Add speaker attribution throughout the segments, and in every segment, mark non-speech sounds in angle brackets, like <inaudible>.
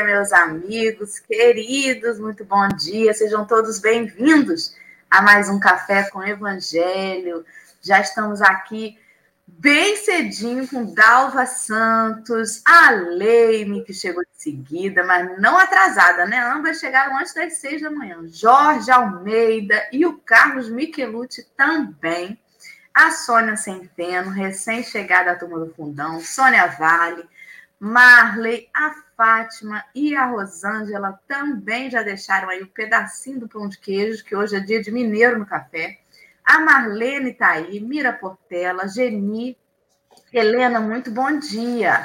Speaker 1: Dia, meus amigos queridos, muito bom dia, sejam todos bem-vindos a mais um Café com Evangelho. Já estamos aqui bem cedinho com Dalva Santos, a Leime, que chegou de seguida, mas não atrasada, né? Ambas chegaram antes das seis da manhã. Jorge Almeida e o Carlos Michelucci também. A Sônia Centeno, recém-chegada à turma do Fundão. Sônia Vale, Marley, a Fátima e a Rosângela também já deixaram aí o um pedacinho do pão de queijo, que hoje é dia de mineiro no café. A Marlene está aí, Mira Portela, Geni, Helena, muito bom dia.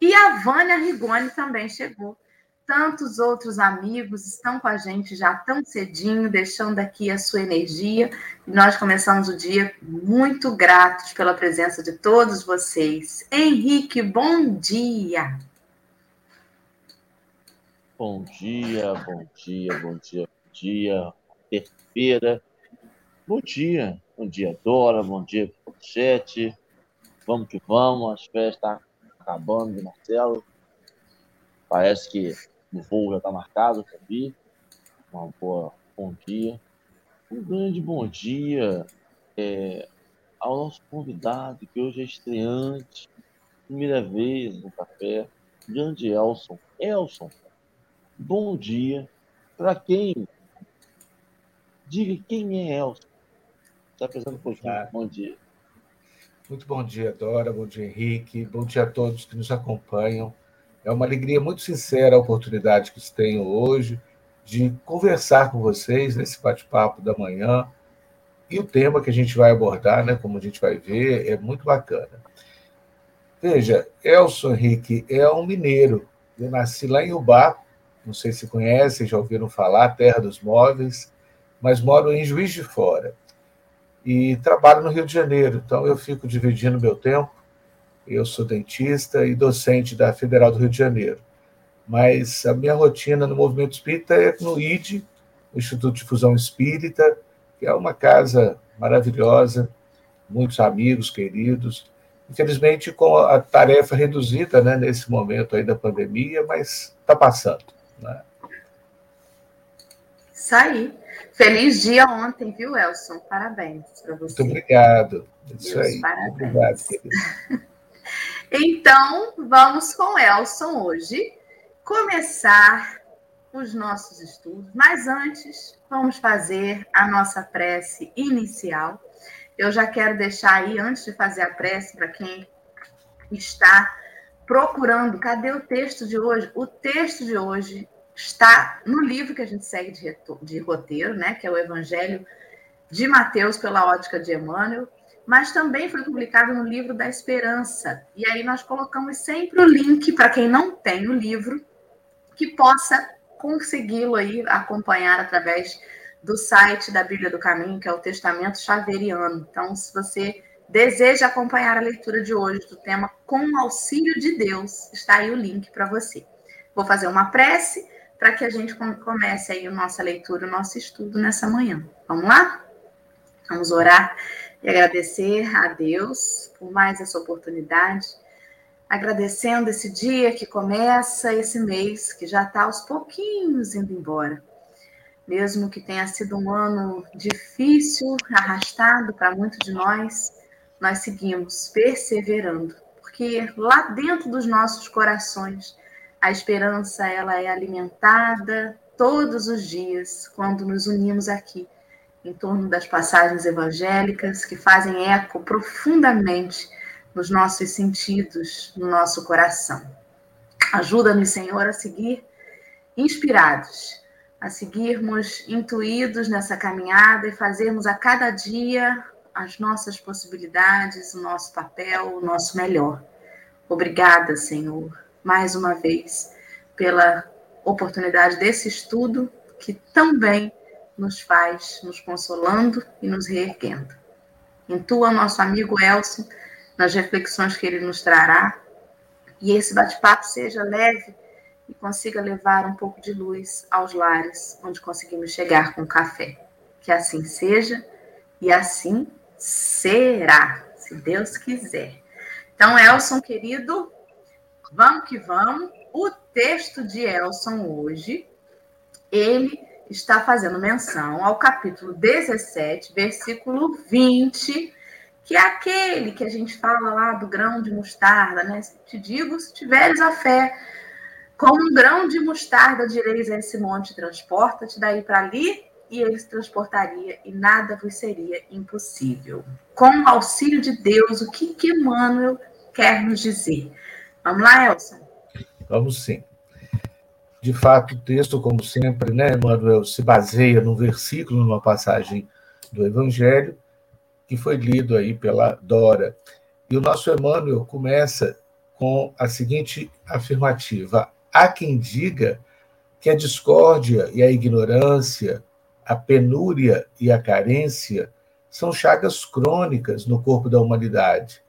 Speaker 1: E a Vânia Rigoni também chegou. Tantos outros amigos estão com a gente já tão cedinho, deixando aqui a sua energia. E nós começamos o dia muito gratos pela presença de todos vocês. Henrique, bom dia.
Speaker 2: Bom dia, bom dia, bom dia, bom dia. Terça-feira, Bom dia, bom dia, Dora, bom dia, chat. Vamos que vamos, as festas estão tá acabando de Marcelo. Parece que o voo já está marcado, sabia? Uma boa, bom dia. Um grande bom dia é, ao nosso convidado, que hoje é estreante, primeira vez no café, grande Elson. Elson, bom dia. Para quem? Diga quem é Elson. Está pouquinho. Ah. Bom dia.
Speaker 3: Muito bom dia, Dora. Bom dia, Henrique. Bom dia a todos que nos acompanham. É uma alegria muito sincera a oportunidade que tenho hoje de conversar com vocês nesse bate-papo da manhã. E o tema que a gente vai abordar, né, como a gente vai ver, é muito bacana. Veja, Elson Henrique é um mineiro. Eu nasci lá em Ubá, não sei se conhecem, já ouviram falar, Terra dos Móveis, mas moro em Juiz de Fora e trabalho no Rio de Janeiro, então eu fico dividindo meu tempo. Eu sou dentista e docente da Federal do Rio de Janeiro, mas a minha rotina no movimento espírita é no ID, Instituto de Fusão Espírita, que é uma casa maravilhosa, muitos amigos queridos. Infelizmente, com a tarefa reduzida né, nesse momento aí da pandemia, mas está passando. Né?
Speaker 1: Isso aí. Feliz dia ontem, viu, Elson? Parabéns para você.
Speaker 3: Muito obrigado. Isso Deus, aí.
Speaker 1: Parabéns. Obrigado, <laughs> então, vamos com Elson hoje começar os nossos estudos. Mas antes, vamos fazer a nossa prece inicial. Eu já quero deixar aí, antes de fazer a prece, para quem está procurando, cadê o texto de hoje? O texto de hoje está no livro que a gente segue de, de roteiro, né, que é o Evangelho de Mateus pela ótica de Emmanuel, mas também foi publicado no livro da Esperança. E aí nós colocamos sempre o link para quem não tem o livro, que possa consegui-lo aí acompanhar através do site da Bíblia do Caminho, que é o Testamento Xaveriano. Então, se você deseja acompanhar a leitura de hoje do tema Com o Auxílio de Deus, está aí o link para você. Vou fazer uma prece para que a gente comece aí a nossa leitura, o nosso estudo nessa manhã. Vamos lá? Vamos orar e agradecer a Deus por mais essa oportunidade, agradecendo esse dia que começa, esse mês que já está aos pouquinhos indo embora. Mesmo que tenha sido um ano difícil, arrastado para muitos de nós, nós seguimos perseverando, porque lá dentro dos nossos corações a esperança ela é alimentada todos os dias quando nos unimos aqui em torno das passagens evangélicas que fazem eco profundamente nos nossos sentidos, no nosso coração. Ajuda-nos, Senhor, a seguir inspirados, a seguirmos intuídos nessa caminhada e fazermos a cada dia as nossas possibilidades, o nosso papel, o nosso melhor. Obrigada, Senhor mais uma vez, pela oportunidade desse estudo que também nos faz nos consolando e nos reerguendo. Intua nosso amigo Elson nas reflexões que ele nos trará e esse bate-papo seja leve e consiga levar um pouco de luz aos lares onde conseguimos chegar com o café. Que assim seja e assim será, se Deus quiser. Então, Elson, querido, Vamos que vamos. o texto de Elson hoje, ele está fazendo menção ao capítulo 17, versículo 20, que é aquele que a gente fala lá do grão de mostarda, né? Te digo, se tiveres a fé, como um grão de mostarda direis a esse monte, transporta-te daí para ali, e ele transportaria, e nada vos seria impossível. Com o auxílio de Deus, o que, que Emmanuel quer nos dizer? Vamos lá, Elson?
Speaker 3: Vamos sim. De fato, o texto, como sempre, né, Emmanuel, se baseia num versículo, numa passagem do Evangelho, que foi lido aí pela Dora. E o nosso Emmanuel começa com a seguinte afirmativa: Há quem diga que a discórdia e a ignorância, a penúria e a carência são chagas crônicas no corpo da humanidade,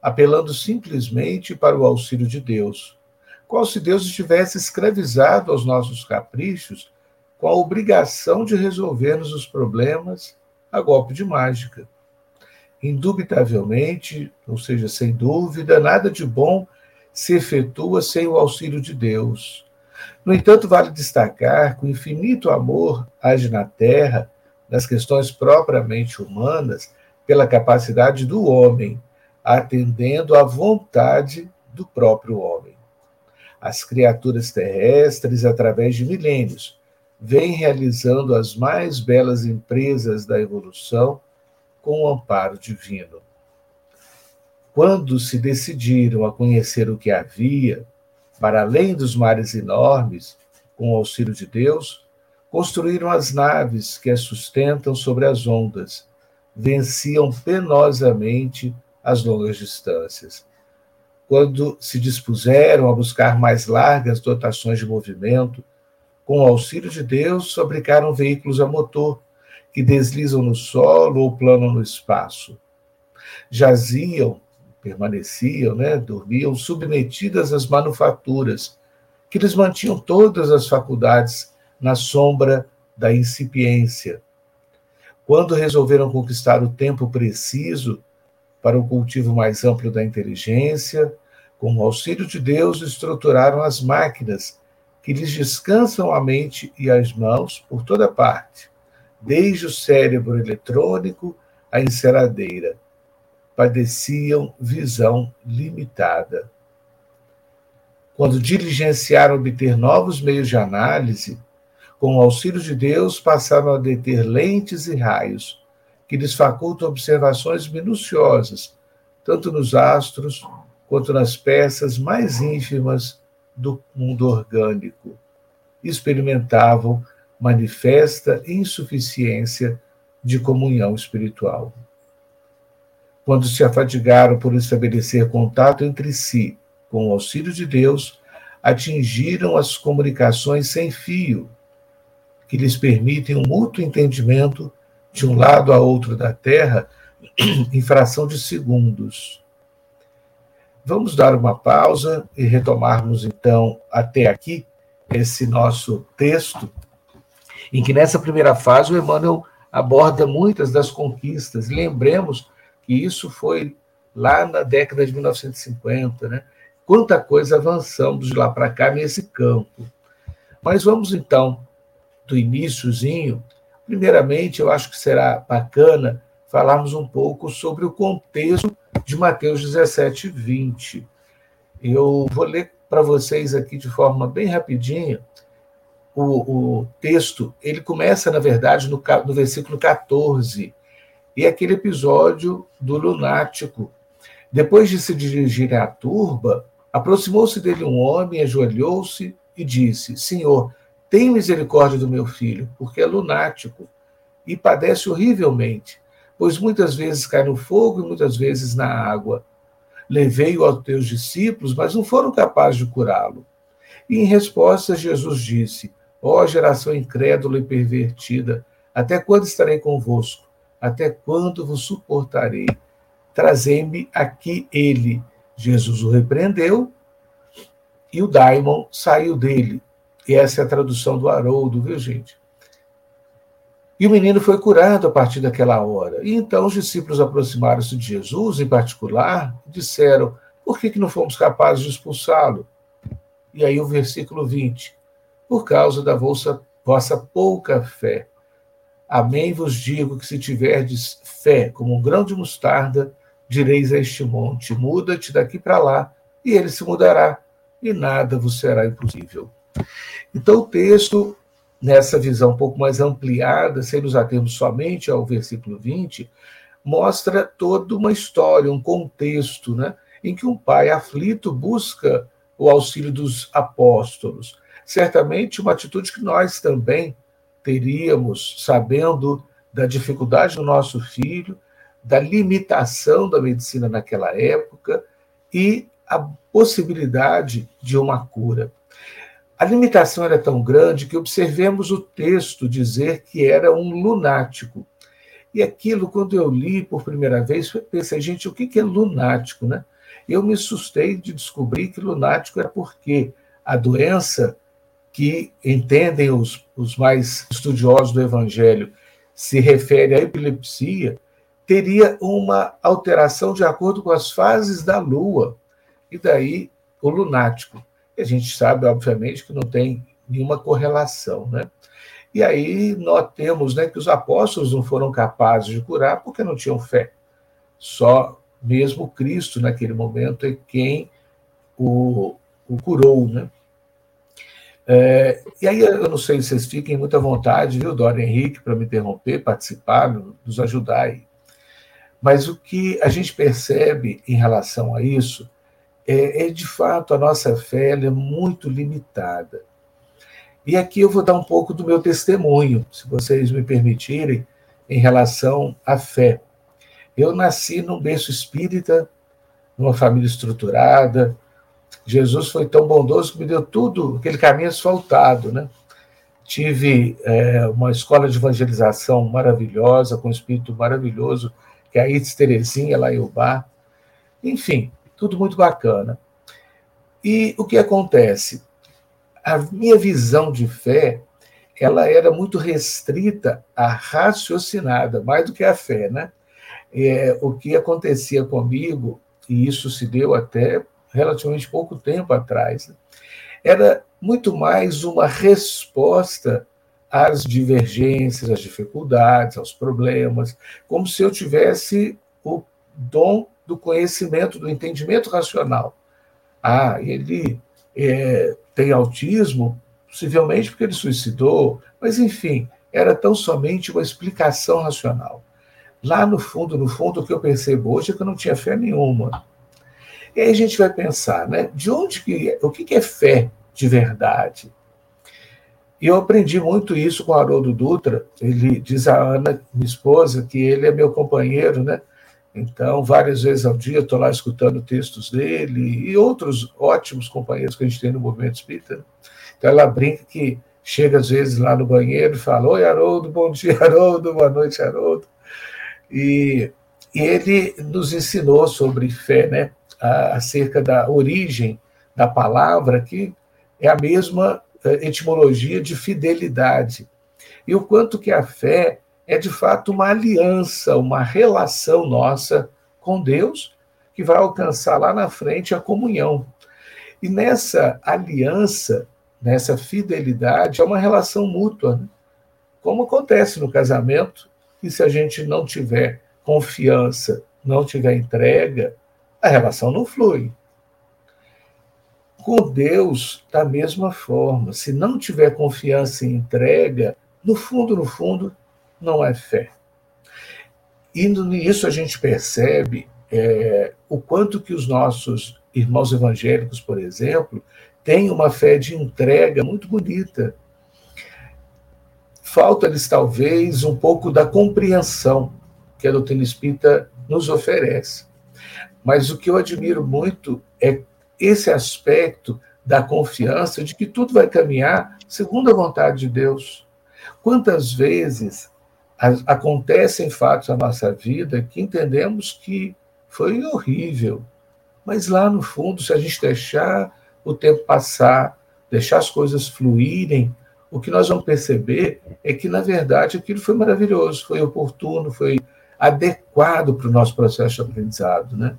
Speaker 3: apelando simplesmente para o auxílio de Deus, qual se Deus estivesse escravizado aos nossos caprichos com a obrigação de resolver-nos os problemas a golpe de mágica. Indubitavelmente, ou seja, sem dúvida, nada de bom se efetua sem o auxílio de Deus. No entanto, vale destacar que o infinito amor age na Terra, nas questões propriamente humanas, pela capacidade do homem, atendendo à vontade do próprio homem. As criaturas terrestres, através de milênios, vêm realizando as mais belas empresas da evolução com o amparo divino. Quando se decidiram a conhecer o que havia, para além dos mares enormes, com o auxílio de Deus, construíram as naves que as sustentam sobre as ondas, venciam penosamente as longas distâncias. Quando se dispuseram a buscar mais largas dotações de movimento, com o auxílio de Deus, fabricaram veículos a motor que deslizam no solo ou planam no espaço. Jaziam permaneciam, né, dormiam submetidas às manufaturas, que lhes mantinham todas as faculdades na sombra da incipiência. Quando resolveram conquistar o tempo preciso para o cultivo mais amplo da inteligência, com o auxílio de Deus, estruturaram as máquinas que lhes descansam a mente e as mãos por toda parte, desde o cérebro eletrônico à enceradeira padeciam visão limitada. Quando diligenciaram obter novos meios de análise, com o auxílio de Deus, passaram a deter lentes e raios, que lhes facultam observações minuciosas, tanto nos astros quanto nas peças mais ínfimas do mundo orgânico. Experimentavam manifesta insuficiência de comunhão espiritual quando se afadigaram por estabelecer contato entre si, com o auxílio de Deus, atingiram as comunicações sem fio, que lhes permitem um mútuo entendimento de um lado a outro da Terra <clears throat> em fração de segundos. Vamos dar uma pausa e retomarmos então até aqui esse nosso texto, em que nessa primeira fase o Emmanuel aborda muitas das conquistas. Lembremos e isso foi lá na década de 1950, né? Quanta coisa avançamos de lá para cá nesse campo. Mas vamos então do iníciozinho. Primeiramente, eu acho que será bacana falarmos um pouco sobre o contexto de Mateus 17, 20. Eu vou ler para vocês aqui de forma bem rapidinha. O, o texto, ele começa, na verdade, no, no versículo 14, e aquele episódio do lunático. Depois de se dirigir à turba, aproximou-se dele um homem, ajoelhou-se e disse: Senhor, tem misericórdia do meu filho, porque é lunático e padece horrivelmente, pois muitas vezes cai no fogo e muitas vezes na água. Levei-o aos teus discípulos, mas não foram capazes de curá-lo. E em resposta, Jesus disse: Ó oh, geração incrédula e pervertida, até quando estarei convosco? Até quando vos suportarei? Trazei-me aqui ele. Jesus o repreendeu e o daimon saiu dele. E essa é a tradução do Haroldo, viu, gente? E o menino foi curado a partir daquela hora. E então os discípulos aproximaram-se de Jesus, em particular, e disseram: Por que, que não fomos capazes de expulsá-lo? E aí o versículo 20. Por causa da vossa, vossa pouca fé. Amém vos digo que se tiverdes fé como um grão de mostarda, direis a este monte: muda-te daqui para lá, e ele se mudará, e nada vos será impossível. Então, o texto, nessa visão um pouco mais ampliada, sem nos atermos somente ao versículo 20, mostra toda uma história, um contexto, né, em que um pai aflito busca o auxílio dos apóstolos. Certamente uma atitude que nós também teríamos, sabendo da dificuldade do nosso filho, da limitação da medicina naquela época e a possibilidade de uma cura. A limitação era tão grande que observemos o texto dizer que era um lunático. E aquilo, quando eu li por primeira vez, pensei, gente, o que é lunático, né? Eu me assustei de descobrir que lunático era porque a doença que entendem os, os mais estudiosos do Evangelho se refere à epilepsia, teria uma alteração de acordo com as fases da Lua. E daí o lunático. E a gente sabe, obviamente, que não tem nenhuma correlação, né? E aí nós temos né, que os apóstolos não foram capazes de curar porque não tinham fé. Só mesmo Cristo, naquele momento, é quem o, o curou, né? É, e aí eu não sei se vocês fiquem muita vontade, viu, Dora Henrique, para me interromper, participar, nos ajudar aí. Mas o que a gente percebe em relação a isso é, é de fato, a nossa fé é muito limitada. E aqui eu vou dar um pouco do meu testemunho, se vocês me permitirem, em relação à fé. Eu nasci num berço espírita, numa família estruturada. Jesus foi tão bondoso que me deu tudo, aquele caminho asfaltado, né? Tive é, uma escola de evangelização maravilhosa, com um espírito maravilhoso, que é a Itz Terezinha, lá em Ubá. Enfim, tudo muito bacana. E o que acontece? A minha visão de fé, ela era muito restrita à raciocinada, mais do que a fé, né? É, o que acontecia comigo, e isso se deu até relativamente pouco tempo atrás, era muito mais uma resposta às divergências, às dificuldades, aos problemas, como se eu tivesse o dom do conhecimento, do entendimento racional. Ah, ele é, tem autismo, possivelmente porque ele suicidou, mas enfim, era tão somente uma explicação racional. Lá no fundo, no fundo, o que eu percebo hoje é que eu não tinha fé nenhuma. E aí a gente vai pensar, né? De onde que o que é fé de verdade? E eu aprendi muito isso com Haroldo Dutra. Ele diz a Ana, minha esposa, que ele é meu companheiro, né? Então, várias vezes ao dia, estou lá escutando textos dele e outros ótimos companheiros que a gente tem no movimento espírita. Né? Então, ela brinca que chega às vezes lá no banheiro e fala: Oi, Haroldo, bom dia, <laughs> Haroldo, boa noite, Haroldo. E, e ele nos ensinou sobre fé, né? Acerca da origem da palavra, que é a mesma eh, etimologia de fidelidade. E o quanto que a fé é de fato uma aliança, uma relação nossa com Deus, que vai alcançar lá na frente a comunhão. E nessa aliança, nessa fidelidade, é uma relação mútua, né? como acontece no casamento, que se a gente não tiver confiança, não tiver entrega, a relação não flui. Com Deus, da mesma forma, se não tiver confiança e entrega, no fundo, no fundo, não é fé. E nisso a gente percebe é, o quanto que os nossos irmãos evangélicos, por exemplo, têm uma fé de entrega muito bonita. Falta-lhes talvez um pouco da compreensão que a doutrina espírita nos oferece. Mas o que eu admiro muito é esse aspecto da confiança de que tudo vai caminhar segundo a vontade de Deus. Quantas vezes acontecem fatos na nossa vida que entendemos que foi horrível, mas lá no fundo, se a gente deixar o tempo passar, deixar as coisas fluírem, o que nós vamos perceber é que, na verdade, aquilo foi maravilhoso, foi oportuno, foi adequado para o nosso processo de aprendizado. Né?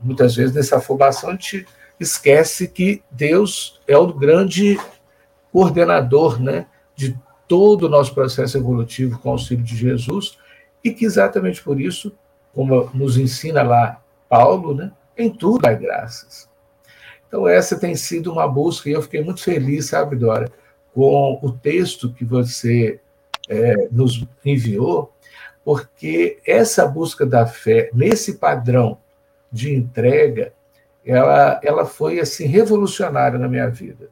Speaker 3: Muitas vezes, nessa formação, a gente esquece que Deus é o grande coordenador né, de todo o nosso processo evolutivo com o auxílio de Jesus, e que exatamente por isso, como nos ensina lá Paulo, né, em tudo há graças. Então, essa tem sido uma busca, e eu fiquei muito feliz, sabe, Dora, com o texto que você é, nos enviou, porque essa busca da fé, nesse padrão de entrega, ela, ela foi assim revolucionária na minha vida.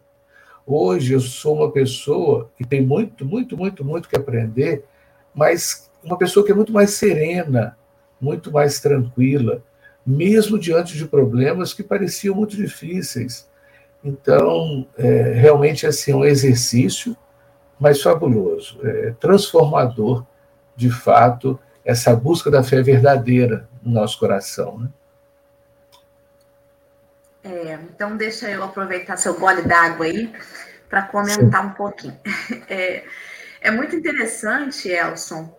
Speaker 3: Hoje eu sou uma pessoa que tem muito, muito, muito, muito que aprender, mas uma pessoa que é muito mais serena, muito mais tranquila, mesmo diante de problemas que pareciam muito difíceis. Então, é, realmente assim, um exercício, mas fabuloso, é, transformador, de fato, essa busca da fé verdadeira no nosso coração. Né?
Speaker 1: É, então, deixa eu aproveitar seu gole d'água aí para comentar Sim. um pouquinho. <laughs> É, é muito interessante, Elson,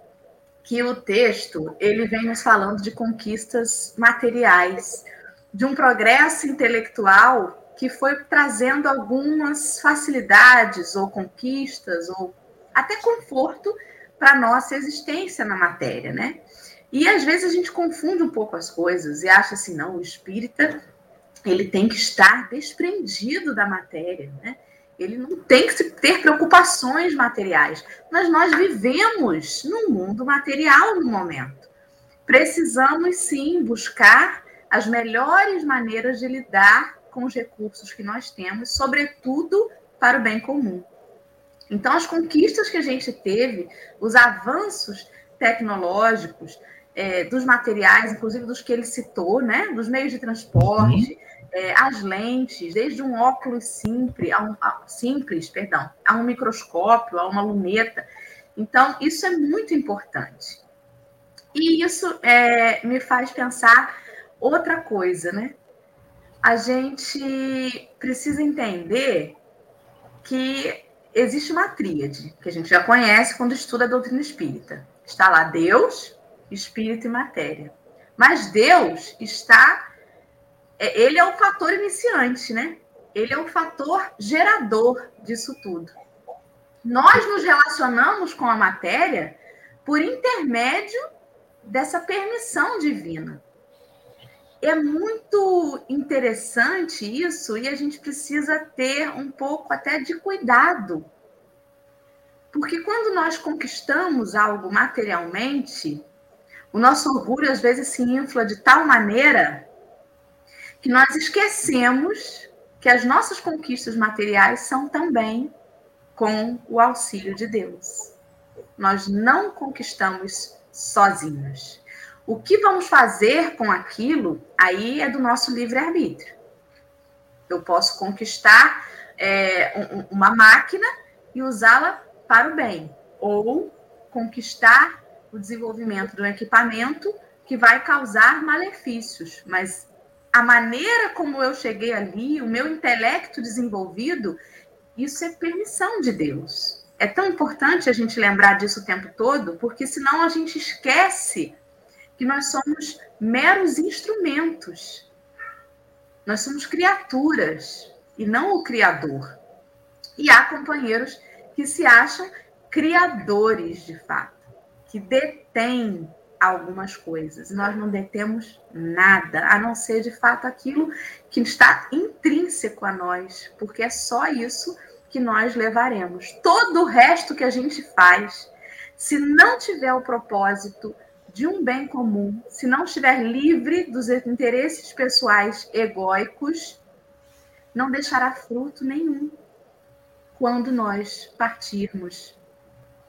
Speaker 1: que o texto ele vem nos falando de conquistas materiais, de um progresso intelectual que foi trazendo algumas facilidades ou conquistas ou até conforto para nossa existência na matéria, né? E às vezes a gente confunde um pouco as coisas e acha assim, não, o espírita ele tem que estar desprendido da matéria, né? Ele não tem que ter preocupações materiais, mas nós vivemos num mundo material no momento. Precisamos sim buscar as melhores maneiras de lidar com os recursos que nós temos, sobretudo para o bem comum. Então, as conquistas que a gente teve, os avanços tecnológicos, é, dos materiais, inclusive dos que ele citou, né, dos meios de transporte, é, as lentes, desde um óculos simples, a um, a, simples, perdão, a um microscópio, a uma luneta. Então, isso é muito importante. E isso é, me faz pensar outra coisa, né? A gente precisa entender que existe uma tríade, que a gente já conhece quando estuda a doutrina espírita. Está lá Deus, Espírito e Matéria. Mas Deus está ele é o fator iniciante, né? Ele é o fator gerador disso tudo. Nós nos relacionamos com a matéria por intermédio dessa permissão divina. É muito interessante isso e a gente precisa ter um pouco até de cuidado. Porque quando nós conquistamos algo materialmente, o nosso orgulho às vezes se infla de tal maneira que nós esquecemos que as nossas conquistas materiais são também com o auxílio de Deus. Nós não conquistamos sozinhos. O que vamos fazer com aquilo, aí é do nosso livre-arbítrio. Eu posso conquistar é, uma máquina e usá-la para o bem, ou conquistar o desenvolvimento de um equipamento que vai causar malefícios, mas a maneira como eu cheguei ali, o meu intelecto desenvolvido, isso é permissão de Deus. É tão importante a gente lembrar disso o tempo todo, porque senão a gente esquece que nós somos meros instrumentos. Nós somos criaturas e não o Criador. E há companheiros que se acham criadores de fato, que detêm algumas coisas. Nós não detemos nada, a não ser de fato aquilo que está intrínseco a nós, porque é só isso que nós levaremos. Todo o resto que a gente faz, se não tiver o propósito de um bem comum, se não estiver livre dos interesses pessoais egóicos, não deixará fruto nenhum quando nós partirmos.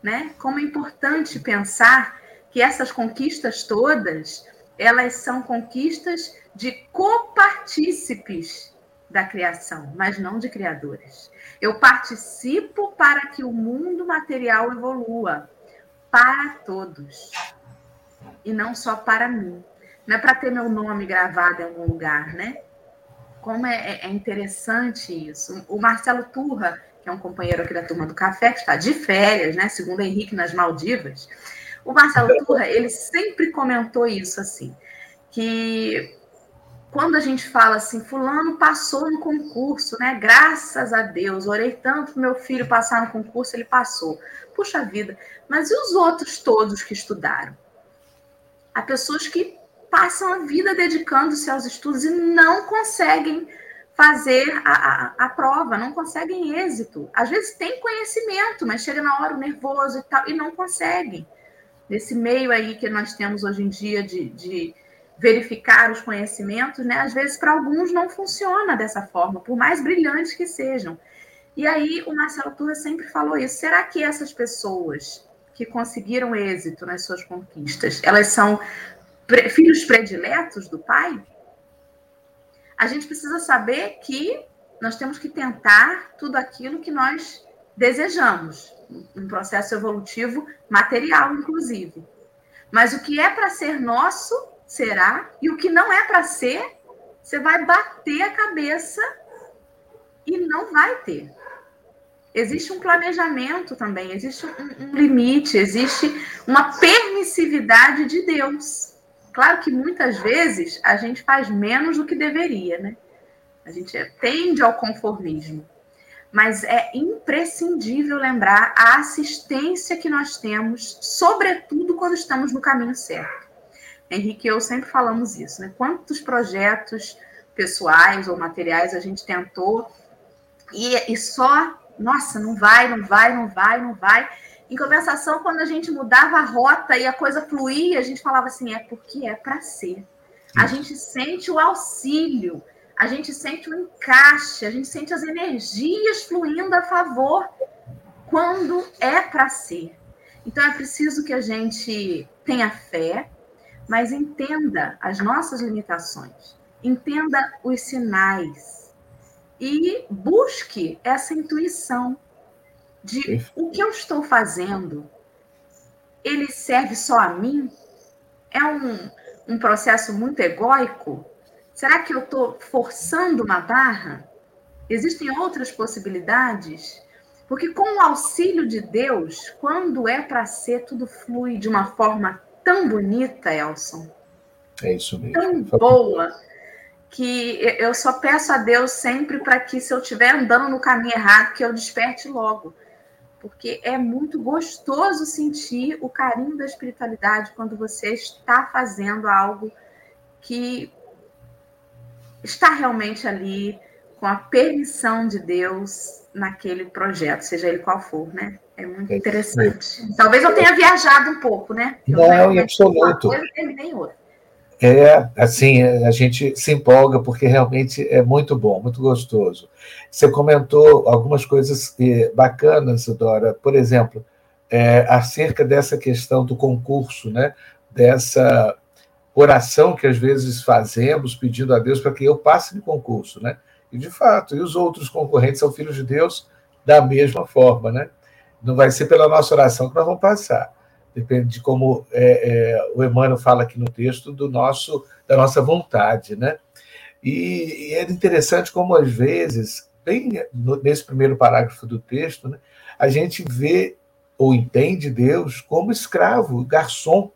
Speaker 1: Né? Como é importante pensar que essas conquistas todas, elas são conquistas de copartícipes da criação, mas não de criadores. Eu participo para que o mundo material evolua para todos e não só para mim. Não é para ter meu nome gravado em algum lugar, né? Como é, é, interessante isso. O Marcelo Turra, que é um companheiro aqui da turma do café, que está de férias, né? Segundo Henrique nas Maldivas, o Marcelo Turra, ele sempre comentou isso assim, que quando a gente fala assim, fulano passou no concurso, né? Graças a Deus, orei tanto pro meu filho passar no concurso, ele passou. Puxa vida, mas e os outros todos que estudaram? Há pessoas que passam a vida dedicando-se aos estudos e não conseguem fazer a, a, a, prova, não conseguem êxito. Às vezes tem conhecimento, mas chega na hora nervoso e tal, e não conseguem. Nesse meio aí que nós temos hoje em dia de, de verificar os conhecimentos, né? Às vezes para alguns não funciona dessa forma, por mais brilhantes que sejam. E aí o Marcelo Turra sempre falou isso. Será que essas pessoas que conseguiram êxito nas suas conquistas, elas são filhos prediletos do pai? A gente precisa saber que nós temos que tentar tudo aquilo que nós desejamos, um processo evolutivo material, inclusive. Mas o que é para ser nosso, será, e o que não é para ser, você vai bater a cabeça e não vai ter. Existe um planejamento também, existe um, limite, existe uma permissividade de Deus. Claro que muitas vezes a gente faz menos do que deveria, né? A gente tende ao conformismo. Mas é imprescindível lembrar a assistência que nós temos, sobretudo quando estamos no caminho certo. Henrique e eu sempre falamos isso, né? Quantos projetos pessoais ou materiais a gente tentou e, e só, nossa, não vai, não vai, não vai, não vai. Em compensação, quando a gente mudava a rota e a coisa fluía, a gente falava assim: é porque é para ser. A gente sente o auxílio, a gente sente o encaixe, a gente sente as energias fluindo a favor quando é para ser. Então é preciso que a gente tenha fé, mas entenda as nossas limitações, entenda os sinais e busque essa intuição de o que eu estou fazendo, ele serve só a mim? É um, um processo muito egóico? Será que eu estou forçando uma barra? Existem outras possibilidades? Porque com o auxílio de Deus, quando é para ser, tudo flui de uma forma tão bonita, Elson.
Speaker 3: É isso mesmo.
Speaker 1: Tão boa que eu só peço a Deus sempre para que se eu estiver andando no caminho errado, que eu desperte logo porque é muito gostoso sentir o carinho da espiritualidade quando você está fazendo algo que está realmente ali com a permissão de Deus naquele projeto, seja ele qual for, né? É muito é interessante. Talvez eu tenha viajado um pouco, né?
Speaker 3: Eu não, em absoluto. Uma coisa, terminei outra. É, assim, a gente se empolga porque realmente é muito bom, muito gostoso. Você comentou algumas coisas eh, bacanas, Dora, por exemplo, é, acerca dessa questão do concurso, né? dessa oração que às vezes fazemos pedindo a Deus para que eu passe no concurso, né? E de fato, e os outros concorrentes são filhos de Deus da mesma forma, né? Não vai ser pela nossa oração que nós vamos passar depende de como é, é, o Emmanuel fala aqui no texto, do nosso, da nossa vontade, né? E, e é interessante como, às vezes, bem nesse primeiro parágrafo do texto, né, a gente vê ou entende Deus como escravo, garçom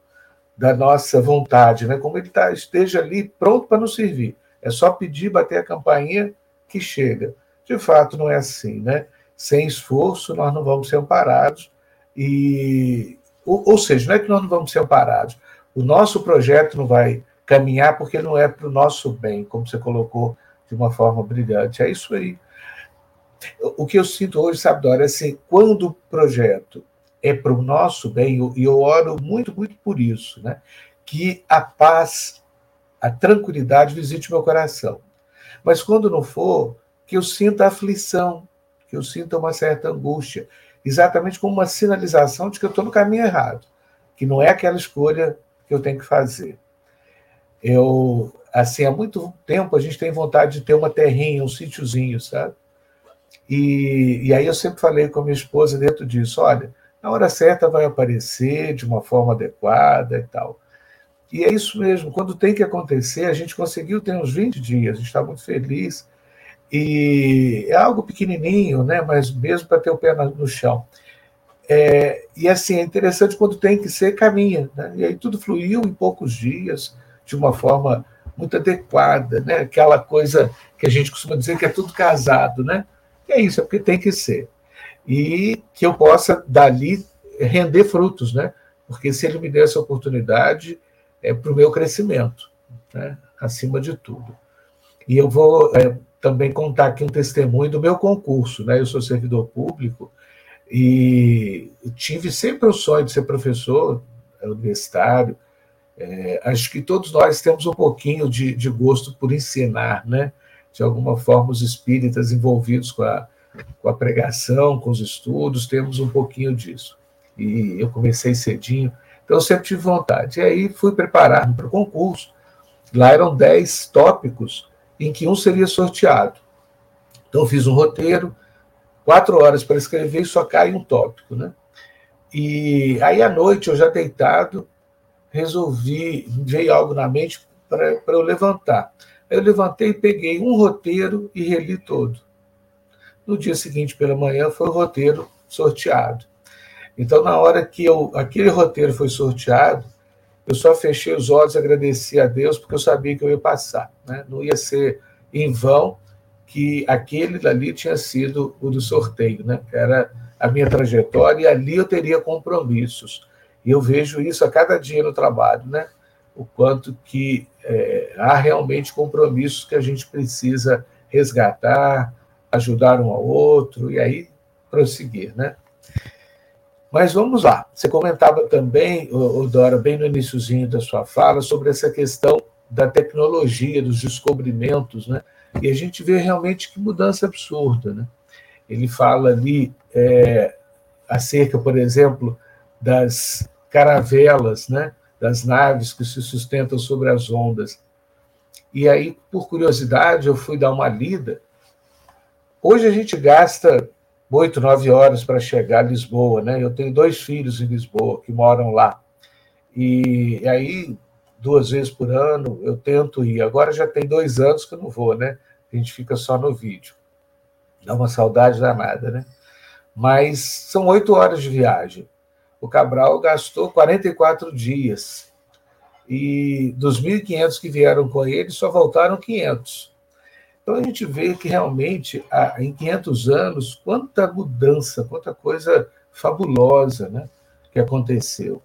Speaker 3: da nossa vontade, né? como ele tá, esteja ali pronto para nos servir. É só pedir, bater a campainha que chega. De fato, não é assim. Né? Sem esforço, nós não vamos ser amparados. E, ou, ou seja, não é que nós não vamos ser amparados. O nosso projeto não vai caminhar porque não é para o nosso bem, como você colocou de uma forma brilhante. É isso aí. O que eu sinto hoje, sabe, é assim, quando o projeto é para o nosso bem, e eu oro muito, muito por isso, né? que a paz, a tranquilidade visite meu coração. Mas quando não for, que eu sinta aflição, que eu sinta uma certa angústia, exatamente como uma sinalização de que eu estou no caminho errado, que não é aquela escolha que eu tenho que fazer. Eu, assim, há muito tempo a gente tem vontade de ter uma terrinha, um sítiozinho, sabe? E, e aí eu sempre falei com a minha esposa dentro disso, olha, na hora certa vai aparecer de uma forma adequada e tal. E é isso mesmo, quando tem que acontecer, a gente conseguiu ter uns 20 dias, a gente está muito feliz, e é algo pequenininho, né? Mas mesmo para ter o pé no chão. É, e assim, é interessante quando tem que ser, caminha. Né? E aí tudo fluiu em poucos dias, de uma forma muito adequada, né? aquela coisa que a gente costuma dizer que é tudo casado, né? é isso, é porque tem que ser. E que eu possa, dali, render frutos, né? Porque se ele me der essa oportunidade, é para o meu crescimento, né? acima de tudo. E eu vou é, também contar aqui um testemunho do meu concurso, né? Eu sou servidor público e tive sempre o sonho de ser professor universitário. É, acho que todos nós temos um pouquinho de, de gosto por ensinar, né? De alguma forma, os espíritas envolvidos com a, com a pregação, com os estudos, temos um pouquinho disso. E eu comecei cedinho, então eu sempre tive vontade. E aí fui preparar para o concurso. Lá eram 10 tópicos em que um seria sorteado. Então fiz um roteiro, quatro horas para escrever e só cai um tópico, né? E aí à noite, eu já deitado, resolvi, veio algo na mente para eu levantar. Eu levantei, peguei um roteiro e reli todo. No dia seguinte, pela manhã, foi o roteiro sorteado. Então, na hora que eu, aquele roteiro foi sorteado, eu só fechei os olhos e agradeci a Deus, porque eu sabia que eu ia passar. Né? Não ia ser em vão que aquele dali tinha sido o do sorteio. Né? Era a minha trajetória e ali eu teria compromissos. E eu vejo isso a cada dia no trabalho, né? o quanto que é, há realmente compromissos que a gente precisa resgatar, ajudar um ao outro e aí prosseguir, né? Mas vamos lá. Você comentava também, Dora, bem no iníciozinho da sua fala, sobre essa questão da tecnologia, dos descobrimentos, né? E a gente vê realmente que mudança absurda, né? Ele fala ali é, acerca, por exemplo, das caravelas, né? Das naves que se sustentam sobre as ondas. E aí, por curiosidade, eu fui dar uma lida. Hoje a gente gasta oito, nove horas para chegar a Lisboa, né? Eu tenho dois filhos em Lisboa que moram lá. E, aí, duas vezes por ano, eu tento ir. Agora já tem dois anos que eu não vou, né? A gente fica só no vídeo. Dá uma saudade danada, né? Mas são oito horas de viagem. O Cabral gastou 44 dias. E dos 1.500 que vieram com ele, só voltaram 500. Então a gente vê que realmente, em 500 anos, quanta mudança, quanta coisa fabulosa né, que aconteceu.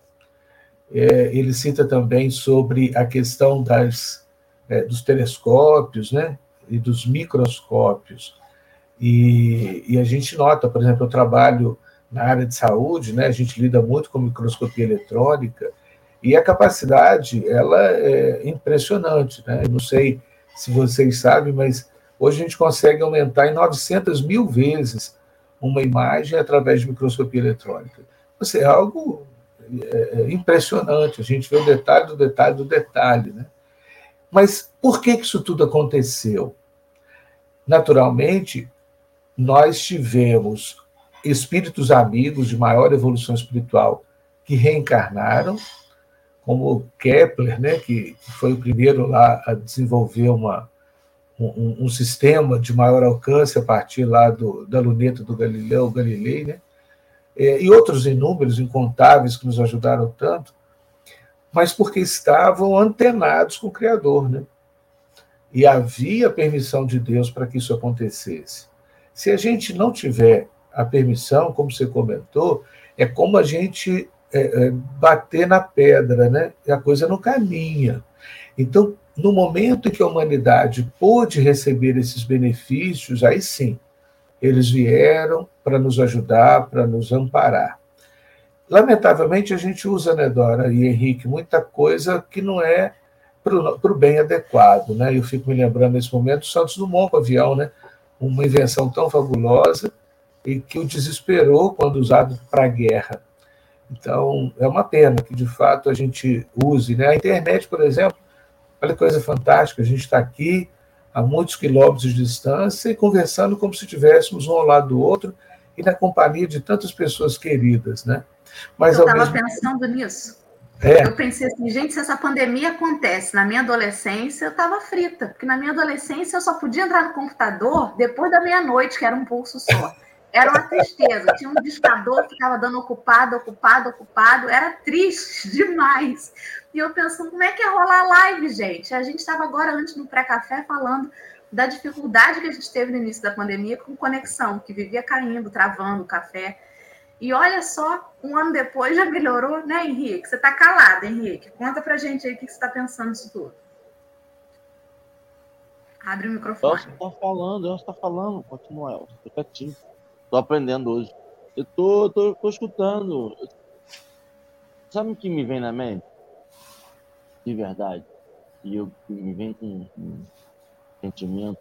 Speaker 3: É, ele cita também sobre a questão das, é, dos telescópios né, e dos microscópios. E, e, a gente nota, por exemplo, eu trabalho na área de saúde, né, a gente lida muito com microscopia eletrônica, e a capacidade ela é impressionante. Né? Eu não sei se vocês sabem, mas hoje a gente consegue aumentar em 900 mil vezes uma imagem através de microscopia eletrônica. Isso é algo é, é, impressionante, a gente vê o detalhe do detalhe do detalhe. Né? Mas por que isso tudo aconteceu? Naturalmente, nós tivemos espíritos amigos de maior evolução espiritual que reencarnaram, como Kepler, né, que foi o primeiro lá a desenvolver uma, um, um sistema de maior alcance a partir lá do, da luneta do Galileu Galilei, né, é, e outros inúmeros, incontáveis, que nos ajudaram tanto, mas porque estavam antenados com o Criador, né? E havia permissão de Deus para que isso acontecesse. Se a gente não tiver a permissão, como você comentou, é como a gente é, é, bater na pedra, né? A coisa não caminha. Então, no momento em que a humanidade pôde receber esses benefícios, aí sim, eles vieram para nos ajudar, para nos amparar. Lamentavelmente, a gente usa, né, Dora e Henrique, muita coisa que não é para o bem adequado. Né? Eu fico me lembrando nesse momento Santos Dumont com o avião, né? uma invenção tão fabulosa e que o desesperou quando usado para a guerra. Então, é uma pena que, de fato, a gente use. Né? A internet, por exemplo, olha que coisa fantástica, a gente está aqui a muitos quilômetros de distância e conversando como se estivéssemos um ao lado do outro e na companhia de tantas pessoas queridas, né?
Speaker 1: Mas, eu estava mesmo... pensando nisso. É. Eu pensei assim, gente, se essa pandemia acontece na minha adolescência, eu estava frita, porque na minha adolescência eu só podia entrar no computador depois da meia-noite, que era um pulso só. Era uma tristeza. Tinha um discador que ficava dando ocupado, ocupado, ocupado. Era triste <laughs> demais. E eu pensando, como é que ia rolar live, gente? A gente estava agora, antes no pré-café, falando da dificuldade que a gente teve no início da pandemia com conexão, que vivia caindo, travando o café. E olha só, um ano depois já melhorou, né, Henrique? Você está calado, Henrique. Conta pra gente aí o que você está pensando nisso tudo. Abre o microfone.
Speaker 2: Elcio está falando, Elcio está falando. Continua, Elcio. Estou quietinho. Estou aprendendo hoje. Eu tô, tô, tô escutando. Sabe o que me vem na mente? De verdade. E eu me vem com, com sentimento.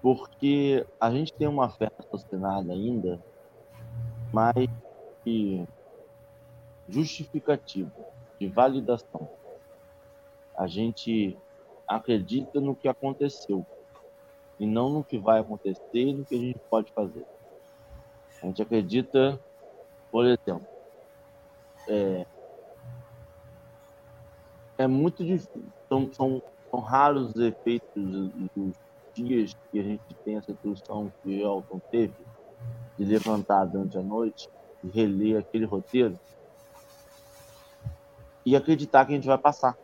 Speaker 2: Porque a gente tem uma fé associada ainda, mas justificativa, de validação. A gente acredita no que aconteceu e não no que vai acontecer e no que a gente pode fazer. A gente acredita, por exemplo, é, é muito difícil, são, são, são raros os efeitos dos dias que a gente tem essa instrução que o Elton teve, de levantar durante a noite e reler aquele roteiro e acreditar que a gente vai passar.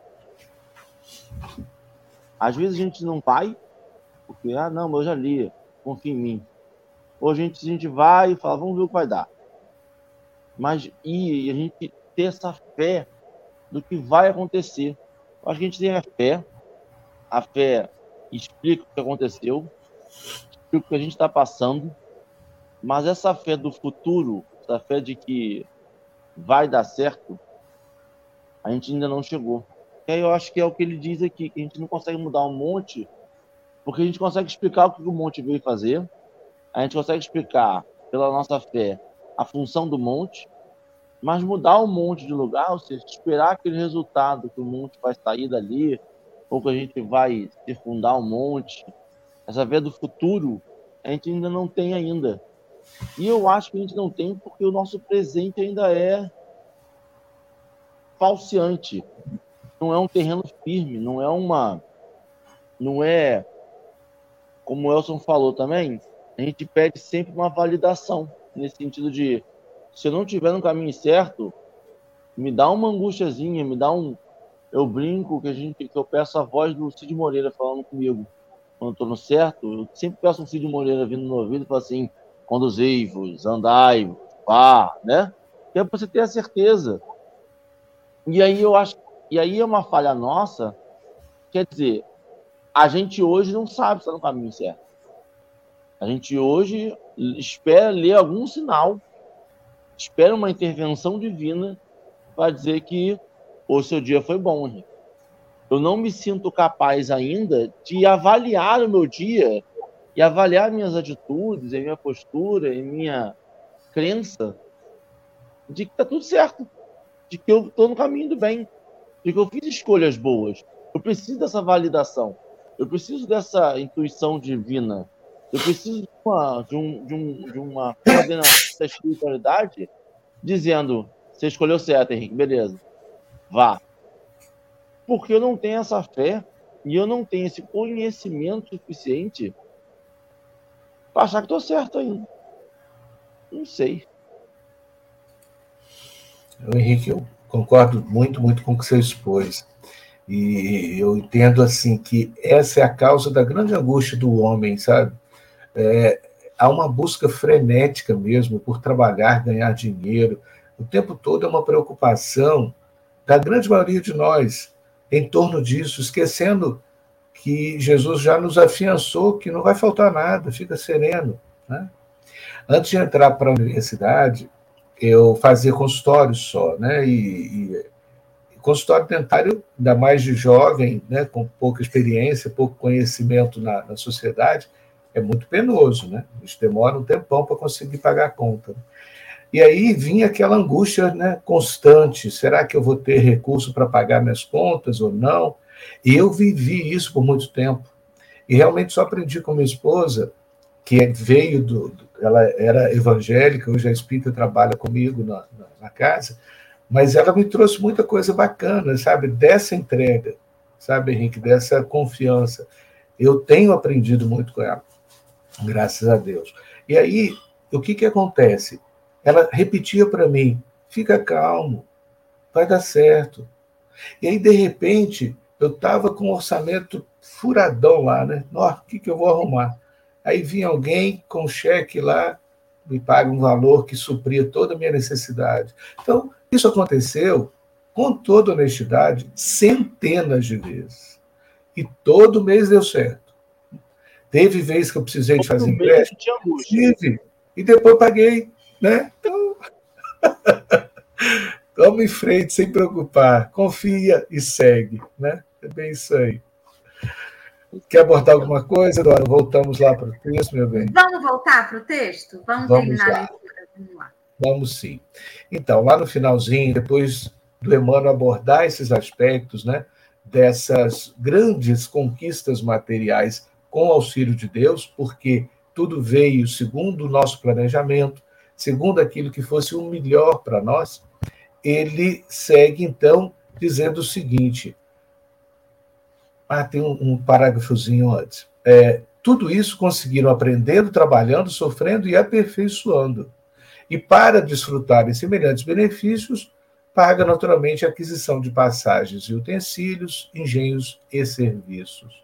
Speaker 2: Às vezes a gente não vai, porque, ah, não, eu já li, confia em mim. Ou a gente, a gente vai e fala, vamos ver o que vai dar. Mas e a gente ter essa fé do que vai acontecer. Eu acho que a gente tem a fé, a fé explica o que aconteceu, explica o que a gente está passando, mas essa fé do futuro, essa fé de que vai dar certo, a gente ainda não chegou. E aí eu acho que é o que ele diz aqui, que a gente não consegue mudar um monte, porque a gente consegue explicar o que o monte veio fazer, a gente consegue explicar, pela nossa fé, a função do monte, mas mudar o monte de lugar, ou seja, esperar aquele resultado que o monte vai sair dali, ou que a gente vai circundar o monte, essa fé do futuro, a gente ainda não tem ainda. E eu acho que a gente não tem porque o nosso presente ainda é falseante. Não é um terreno firme, não é uma. Não é. Como o Elson falou também, a gente pede sempre uma validação, nesse sentido de se eu não estiver no caminho certo, me dá uma angustiazinha, me dá um. Eu brinco que, a gente, que eu peço a voz do Cid Moreira falando comigo. Quando eu estou no certo, eu sempre peço um Cid Moreira vindo no ouvido e falo assim: conduzei-vos, andai, vá, né? Que é para você ter a certeza. E aí eu acho, e aí é uma falha nossa, quer dizer, a gente hoje não sabe se está no caminho certo. A gente hoje espera ler algum sinal, espera uma intervenção divina para dizer que o seu dia foi bom. Eu não me sinto capaz ainda de avaliar o meu dia e avaliar minhas atitudes, minha postura, minha crença de que está tudo certo, de que eu estou no caminho do bem, de que eu fiz escolhas boas. Eu preciso dessa validação, eu preciso dessa intuição divina, eu preciso de uma, de um, de um, de uma coordenação da espiritualidade dizendo: você escolheu certo, Henrique, beleza, vá. Porque eu não tenho essa fé e eu não tenho esse conhecimento suficiente para achar que estou certo ainda. Não sei.
Speaker 3: Henrique, eu concordo muito, muito com o que você expôs. E eu entendo assim que essa é a causa da grande angústia do homem, sabe? É, há uma busca frenética mesmo por trabalhar, ganhar dinheiro. O tempo todo é uma preocupação da grande maioria de nós em torno disso, esquecendo que Jesus já nos afiançou que não vai faltar nada, fica sereno. Né? Antes de entrar para a universidade, eu fazia consultório só, né? E, e consultório dentário, ainda mais de jovem, né? com pouca experiência, pouco conhecimento na, na sociedade, é muito penoso, né? Gente demora um tempão para conseguir pagar a conta. E aí vinha aquela angústia né, constante: será que eu vou ter recurso para pagar minhas contas ou não? E eu vivi isso por muito tempo. E realmente só aprendi com minha esposa, que veio do. Ela era evangélica, hoje a espírita trabalha comigo na, na, na casa, mas ela me trouxe muita coisa bacana, sabe? Dessa entrega, sabe, Henrique? Dessa confiança. Eu tenho aprendido muito com ela. Graças a Deus. E aí, o que, que acontece? Ela repetia para mim: fica calmo, vai dar certo. E aí, de repente, eu estava com um orçamento furadão lá, né? O que, que eu vou arrumar? Aí vinha alguém com cheque lá, me paga um valor que supria toda a minha necessidade. Então, isso aconteceu, com toda honestidade, centenas de vezes. E todo mês deu certo. Teve vez que eu precisei de fazer empréstimo. Tive. E depois paguei. Né? Então, <laughs> toma em frente sem preocupar. Confia e segue. Né? É bem isso aí. Quer abordar alguma coisa, Dora? Voltamos lá para o texto, meu bem.
Speaker 1: Vamos voltar para o texto? Vamos, Vamos terminar lá. a leitura. Vamos lá.
Speaker 3: Vamos sim. Então, lá no finalzinho, depois do Emmanuel abordar esses aspectos, né, dessas grandes conquistas materiais com o auxílio de Deus, porque tudo veio segundo o nosso planejamento, segundo aquilo que fosse o melhor para nós, ele segue então dizendo o seguinte: ah, tem um, um parágrafozinho antes. É, tudo isso conseguiram aprendendo, trabalhando, sofrendo e aperfeiçoando. E para desfrutar de semelhantes benefícios, paga naturalmente a aquisição de passagens e utensílios, engenhos e serviços.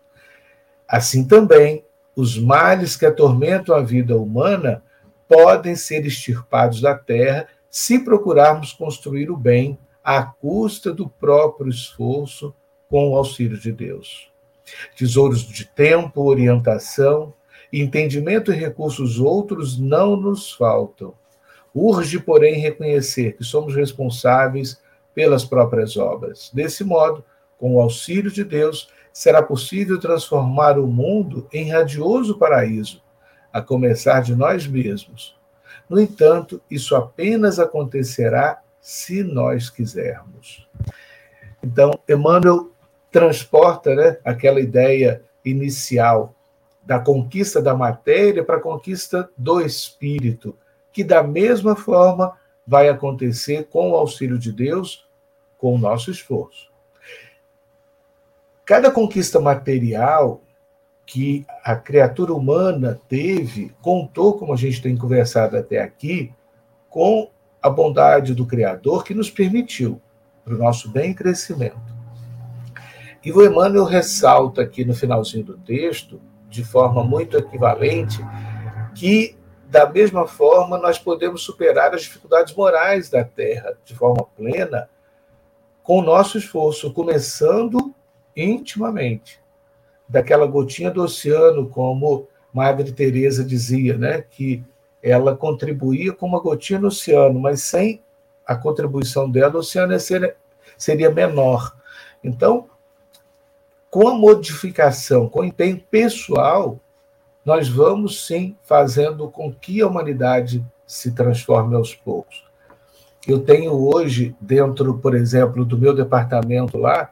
Speaker 3: Assim também, os males que atormentam a vida humana podem ser extirpados da terra se procurarmos construir o bem à custa do próprio esforço com o auxílio de Deus. Tesouros de tempo, orientação, entendimento e recursos outros não nos faltam. Urge, porém, reconhecer que somos responsáveis pelas próprias obras. Desse modo, com o auxílio de Deus, será possível transformar o mundo em radioso paraíso, a começar de nós mesmos. No entanto, isso apenas acontecerá se nós quisermos. Então, Emmanuel transporta né, aquela ideia inicial da conquista da matéria para a conquista do espírito, que da mesma forma vai acontecer com o auxílio de Deus, com o nosso esforço. Cada conquista material que a criatura humana teve, contou, como a gente tem conversado até aqui, com a bondade do Criador que nos permitiu, para o nosso bem e crescimento. E o Emmanuel ressalta aqui no finalzinho do texto, de forma muito equivalente, que, da mesma forma, nós podemos superar as dificuldades morais da Terra de forma plena com o nosso esforço, começando intimamente, daquela gotinha do oceano, como Madre Teresa dizia, né, que ela contribuía com uma gotinha no oceano, mas sem a contribuição dela, o oceano seria menor. Então, com a modificação, com o empenho pessoal, nós vamos sim fazendo com que a humanidade se transforme aos poucos. Eu tenho hoje, dentro, por exemplo, do meu departamento lá,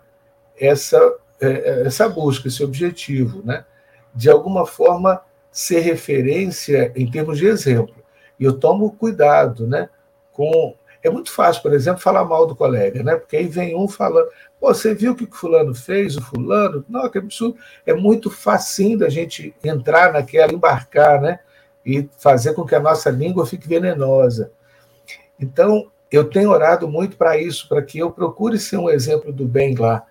Speaker 3: essa, é, é, essa busca, esse objetivo, né? de alguma forma ser referência em termos de exemplo. E eu tomo cuidado né? com é muito fácil, por exemplo, falar mal do colega, né? Porque aí vem um falando, pô, você viu o que o fulano fez, o fulano? Não, que absurdo. É muito facinho da gente entrar naquela, embarcar, né? E fazer com que a nossa língua fique venenosa. Então, eu tenho orado muito para isso, para que eu procure ser um exemplo do bem lá.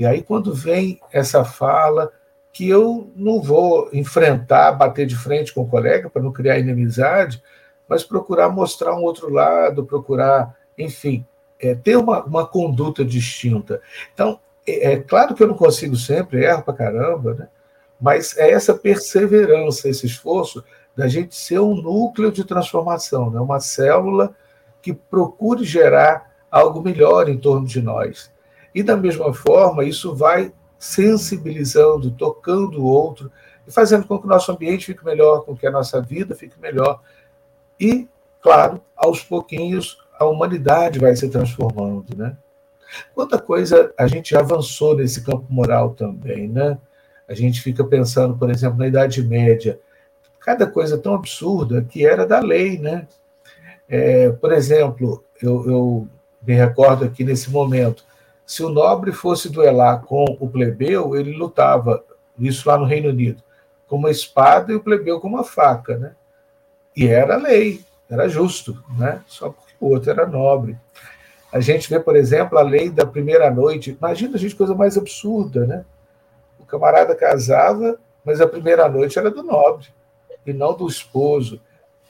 Speaker 3: E aí, quando vem essa fala, que eu não vou enfrentar, bater de frente com o colega para não criar inimizade, mas procurar mostrar um outro lado, procurar, enfim, é, ter uma, uma conduta distinta. Então, é, é, claro que eu não consigo sempre, erro para caramba, né? mas é essa perseverança, esse esforço da gente ser um núcleo de transformação, né? uma célula que procure gerar algo melhor em torno de nós. E da mesma forma, isso vai sensibilizando, tocando o outro e fazendo com que o nosso ambiente fique melhor, com que a nossa vida fique melhor. E, claro, aos pouquinhos, a humanidade vai se transformando, né? Quanta coisa a gente avançou nesse campo moral também, né? A gente fica pensando, por exemplo, na Idade Média, cada coisa tão absurda que era da lei, né? É, por exemplo, eu, eu me recordo aqui nesse momento, se o nobre fosse duelar com o plebeu, ele lutava, isso lá no Reino Unido, com uma espada e o plebeu com uma faca, né? E era lei, era justo, né? Só porque o outro era nobre. A gente vê, por exemplo, a lei da primeira noite. Imagina gente coisa mais absurda, né? O camarada casava, mas a primeira noite era do nobre e não do esposo.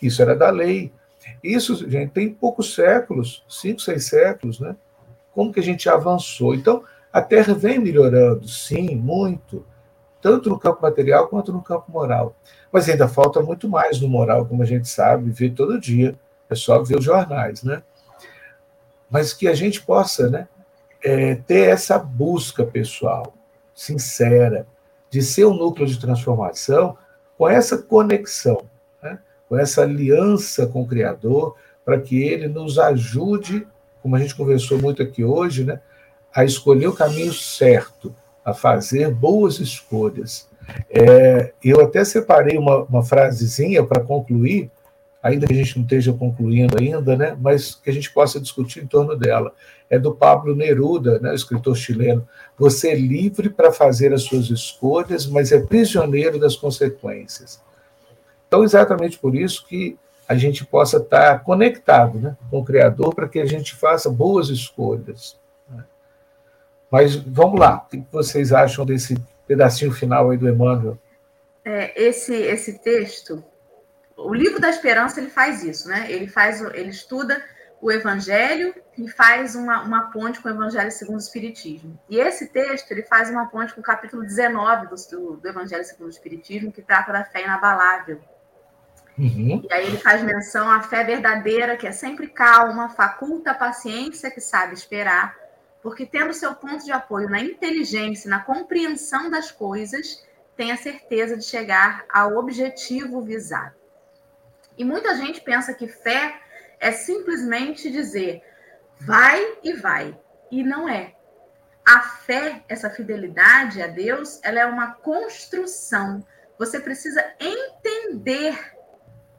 Speaker 3: Isso era da lei. Isso, gente, tem poucos séculos, cinco, seis séculos, né? Como que a gente avançou? Então, a Terra vem melhorando, sim, muito, tanto no campo material quanto no campo moral. Mas ainda falta muito mais no moral, como a gente sabe, vê todo dia. É só ver os jornais, né? Mas que a gente possa, né, é, ter essa busca pessoal, sincera, de ser um núcleo de transformação com essa conexão, né, com essa aliança com o Criador, para que ele nos ajude, como a gente conversou muito aqui hoje, né, a escolher o caminho certo, a fazer boas escolhas. É, eu até separei uma, uma frasezinha para concluir, ainda que a gente não esteja concluindo ainda, né, mas que a gente possa discutir em torno dela. É do Pablo Neruda, né, escritor chileno. Você é livre para fazer as suas escolhas, mas é prisioneiro das consequências. Então, exatamente por isso que a gente possa estar conectado né, com o Criador para que a gente faça boas escolhas. Né. Mas vamos lá, o que vocês acham desse pedacinho final aí do Emmanuel?
Speaker 1: É, esse, esse texto o livro da esperança ele faz isso, né? Ele faz, ele estuda o Evangelho e faz uma, uma ponte com o Evangelho segundo o Espiritismo. E esse texto ele faz uma ponte com o capítulo 19 do, do Evangelho segundo o Espiritismo, que trata da fé inabalável. Uhum. E aí ele faz menção à fé verdadeira, que é sempre calma, faculta a paciência que sabe esperar, porque tendo seu ponto de apoio na inteligência, na compreensão das coisas, tem a certeza de chegar ao objetivo visado. E muita gente pensa que fé é simplesmente dizer vai e vai. E não é. A fé, essa fidelidade a Deus, ela é uma construção. Você precisa entender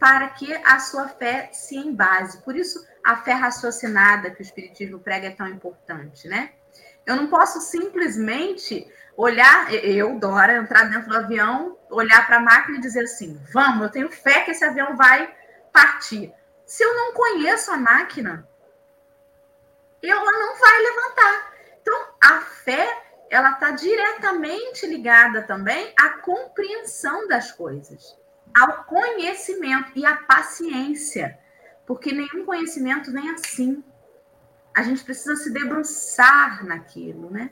Speaker 1: para que a sua fé se embase. Por isso, a fé raciocinada que o Espiritismo prega é tão importante, né? Eu não posso simplesmente olhar, eu, Dora, entrar dentro do avião, olhar para a máquina e dizer assim: vamos, eu tenho fé que esse avião vai partir. Se eu não conheço a máquina, ela não vai levantar. Então, a fé, ela está diretamente ligada também à compreensão das coisas, ao conhecimento e à paciência, porque nenhum conhecimento vem assim. A gente precisa se debruçar naquilo, né?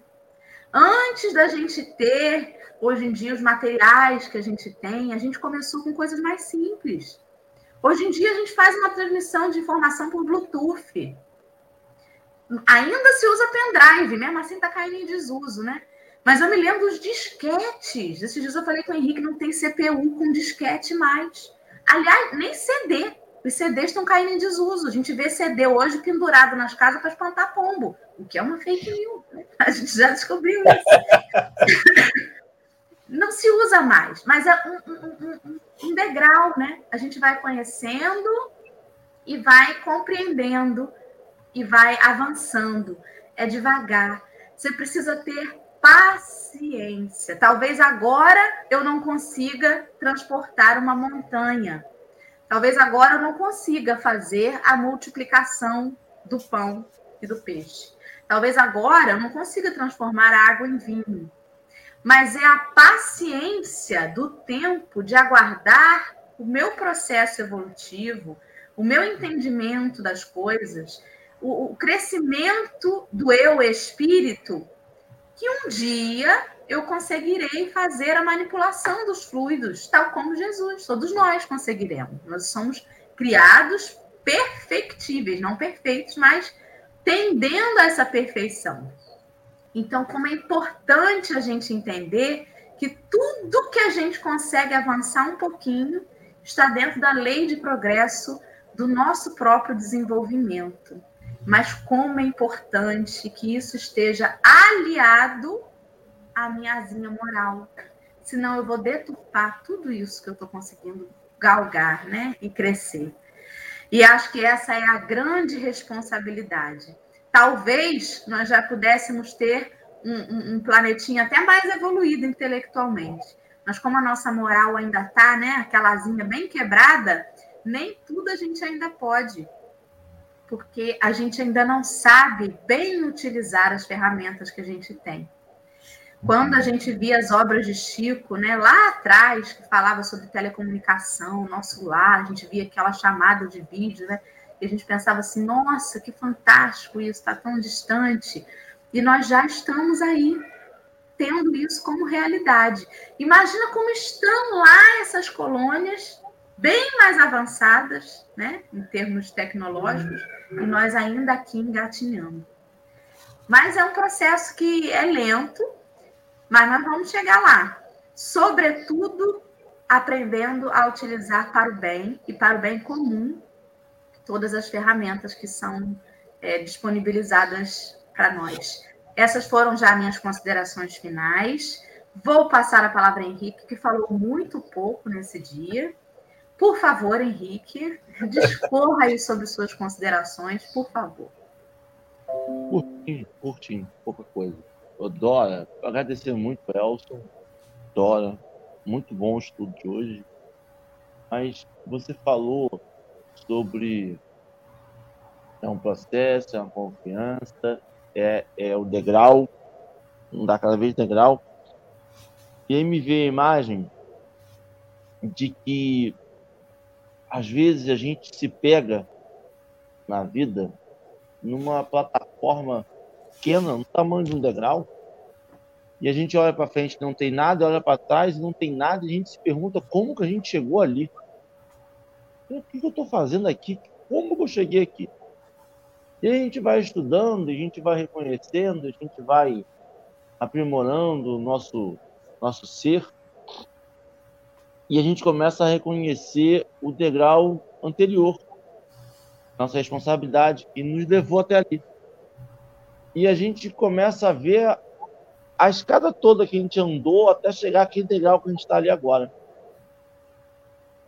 Speaker 1: Antes da gente ter, hoje em dia, os materiais que a gente tem, a gente começou com coisas mais simples. Hoje em dia, a gente faz uma transmissão de informação por Bluetooth. Ainda se usa pendrive, mesmo assim está caindo em desuso, né? Mas eu me lembro dos disquetes. Esses dias eu falei com o Henrique, não tem CPU com disquete mais. Aliás, nem CD. Os CDs estão caindo em desuso. A gente vê CD hoje pendurado nas casas para espantar pombo, o que é uma fake news. Né? <laughs> A gente já descobriu isso. <laughs> não se usa mais, mas é um, um, um, um, degrau, né? A gente vai conhecendo e vai compreendendo e vai avançando. É devagar. Você precisa ter paciência. Talvez agora eu não consiga transportar uma montanha, Talvez agora eu não consiga fazer a multiplicação do pão e do peixe. Talvez agora eu não consiga transformar a água em vinho. Mas é a paciência do tempo de aguardar o meu processo evolutivo, o meu entendimento das coisas, o, o crescimento do eu espírito, que um dia eu conseguirei fazer a manipulação dos fluidos, tal como Jesus. Todos nós conseguiremos. Nós somos criados perfectíveis, não perfeitos, mas tendendo a essa perfeição. Então, como é importante a gente entender que tudo que a gente consegue avançar um pouquinho está dentro da lei de progresso do nosso próprio desenvolvimento. Mas como é importante que isso esteja aliado a minha asinha moral. Senão eu vou deturpar tudo isso que eu estou conseguindo galgar, né? E crescer. E acho que essa é a grande responsabilidade. Talvez nós já pudéssemos ter um, um, um planetinha até mais evoluído intelectualmente. mas como a nossa moral ainda está, né, aquela asinha bem quebrada, nem tudo a gente ainda pode, porque a gente ainda não sabe bem utilizar as ferramentas que a gente tem. Quando a gente via as obras de Chico, né, lá atrás, que falava sobre telecomunicação, nosso lar, a gente via aquela chamada de vídeo, né, e a gente pensava assim, nossa, que fantástico isso, está tão distante. E nós já estamos aí, tendo isso como realidade. Imagina como estão lá essas colônias, bem mais avançadas, né, em termos tecnológicos, e nós ainda aqui engatinhando. Mas é um processo que é lento, mas nós vamos chegar lá. Sobretudo, aprendendo a utilizar para o bem e para o bem comum todas as ferramentas que são é, disponibilizadas para nós. Essas foram já minhas considerações finais. Vou passar a palavra a Henrique, que falou muito pouco nesse dia. Por favor, Henrique, discorra aí sobre suas considerações, por favor.
Speaker 2: Curtinho, curtinho, pouca coisa. Dora, agradecer muito, Elson. Dora, muito bom o estudo de hoje. Mas você falou sobre é um processo, é uma confiança, é, é o degrau, não dá cada vez degrau. E aí me veio a imagem de que às vezes a gente se pega na vida numa plataforma pequena, no tamanho de um degrau, e a gente olha para frente não tem nada, olha para trás não tem nada, e a gente se pergunta como que a gente chegou ali. O que, eu estou fazendo aqui? Como eu cheguei aqui? E a gente vai estudando, a gente vai reconhecendo, a gente vai aprimorando o nosso, nosso ser, e a gente começa a reconhecer o degrau anterior, nossa responsabilidade, que nos levou até ali e a gente começa a ver a escada toda que a gente andou até chegar aqui degrau que a gente está ali agora.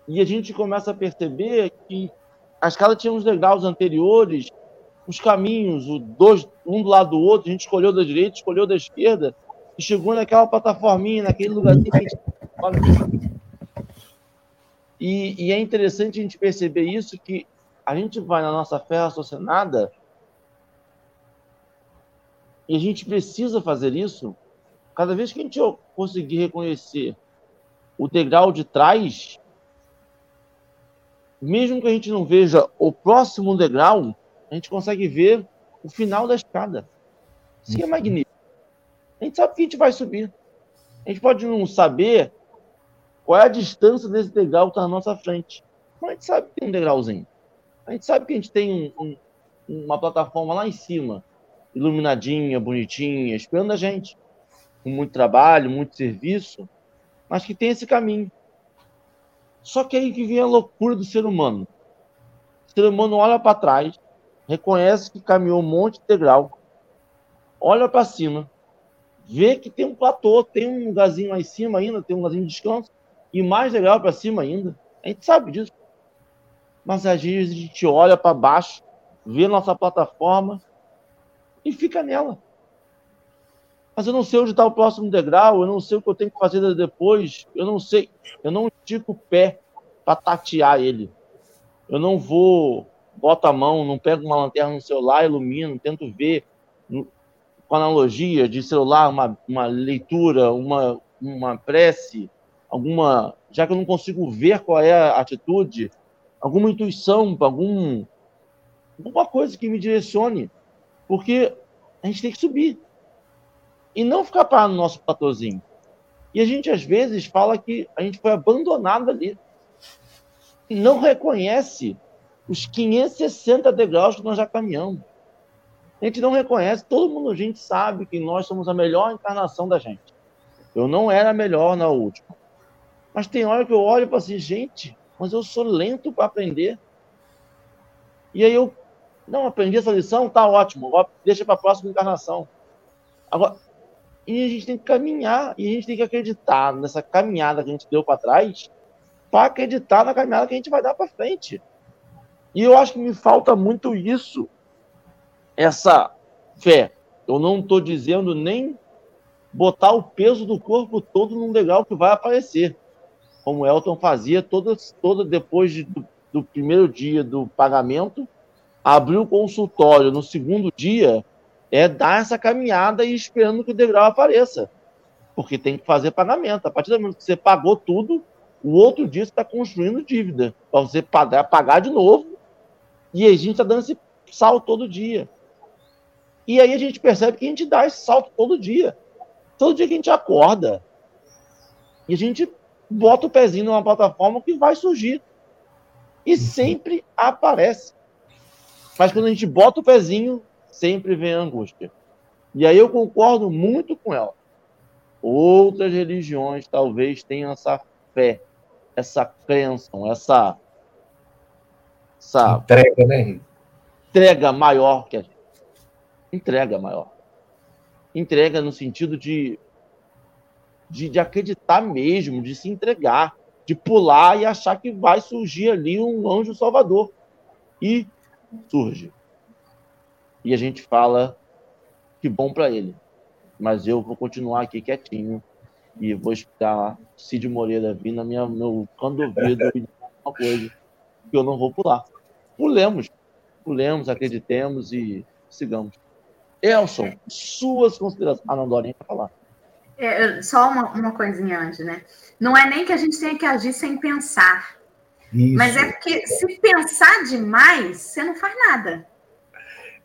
Speaker 2: E a gente começa a perceber que a escada tinha uns degraus anteriores, os caminhos, o dois, um do lado do outro, a gente escolheu da direita, escolheu da esquerda, e chegou naquela plataforminha, naquele lugarzinho que a gente... E, e é interessante a gente perceber isso, que a gente vai na nossa fé raciocinada e a gente precisa fazer isso. Cada vez que a gente conseguir reconhecer o degrau de trás, mesmo que a gente não veja o próximo degrau, a gente consegue ver o final da escada. Isso é magnífico. A gente sabe que a gente vai subir. A gente pode não saber qual é a distância desse degrau que está na nossa frente. Mas a gente sabe que tem um degrauzinho. A gente sabe que a gente tem um, um, uma plataforma lá em cima iluminadinha, bonitinha, esperando a gente, com muito trabalho, muito serviço, mas que tem esse caminho. Só que aí que vem a loucura do ser humano. O ser humano olha para trás, reconhece que caminhou um monte de degrau, olha para cima, vê que tem um platô, tem um lugarzinho lá em cima ainda, tem um lugarzinho de descanso, e mais degrau para cima ainda. A gente sabe disso. Mas às vezes a gente olha para baixo, vê nossa plataforma e fica nela. Mas eu não sei onde está o próximo degrau, eu não sei o que eu tenho que fazer depois, eu não sei, eu não estico o pé para tatear ele. Eu não vou, boto a mão, não pego uma lanterna no celular, ilumino, tento ver com analogia de celular, uma, uma leitura, uma, uma prece, alguma. Já que eu não consigo ver qual é a atitude, alguma intuição, algum, alguma coisa que me direcione. Porque a gente tem que subir. E não ficar parado no nosso platôzinho. E a gente, às vezes, fala que a gente foi abandonado ali. E não reconhece os 560 degraus que nós já caminhamos. A gente não reconhece, todo mundo, a gente sabe que nós somos a melhor encarnação da gente. Eu não era melhor na última. Mas tem hora que eu olho e falo assim, gente, mas eu sou lento para aprender. E aí eu não, aprendi essa lição, tá ótimo. Deixa para a próxima encarnação. Agora, e a gente tem que caminhar, e a gente tem que acreditar nessa caminhada que a gente deu para trás, para acreditar na caminhada que a gente vai dar para frente. E eu acho que me falta muito isso, essa fé. Eu não estou dizendo nem botar o peso do corpo todo num degrau que vai aparecer. Como o Elton fazia todo, todo depois de, do, do primeiro dia do pagamento, abrir o consultório no segundo dia, é dar essa caminhada e esperando que o degrau apareça. Porque tem que fazer pagamento. A partir do momento que você pagou tudo, o outro dia você está construindo dívida para você pagar, pagar de novo. E a gente está dando esse salto todo dia. E aí a gente percebe que a gente dá esse salto todo dia. Todo dia que a gente acorda. E a gente bota o pezinho numa plataforma que vai surgir. E sempre aparece. Mas quando a gente bota o pezinho, sempre vem a angústia. E aí eu concordo muito com ela. Outras religiões talvez tenham essa fé, essa crença, essa,
Speaker 3: essa entrega, né?
Speaker 2: Entrega maior que a gente. Entrega maior. Entrega no sentido de, de, de acreditar mesmo, de se entregar, de pular e achar que vai surgir ali um anjo salvador. E surge. E a gente fala que bom para ele. Mas eu vou continuar aqui quietinho e vou esperar Cid Moreira vir na minha, meu canto do ouvido e uma coisa que eu não vou pular. Pulemos, pulemos, acreditemos e sigamos. Elson, suas considerações. Ah, não, Dorinha vai falar.
Speaker 1: É, só uma, uma coisinha antes, né? Não é nem que a gente tenha que agir sem pensar. Isso. Mas é porque se pensar demais, você não faz nada.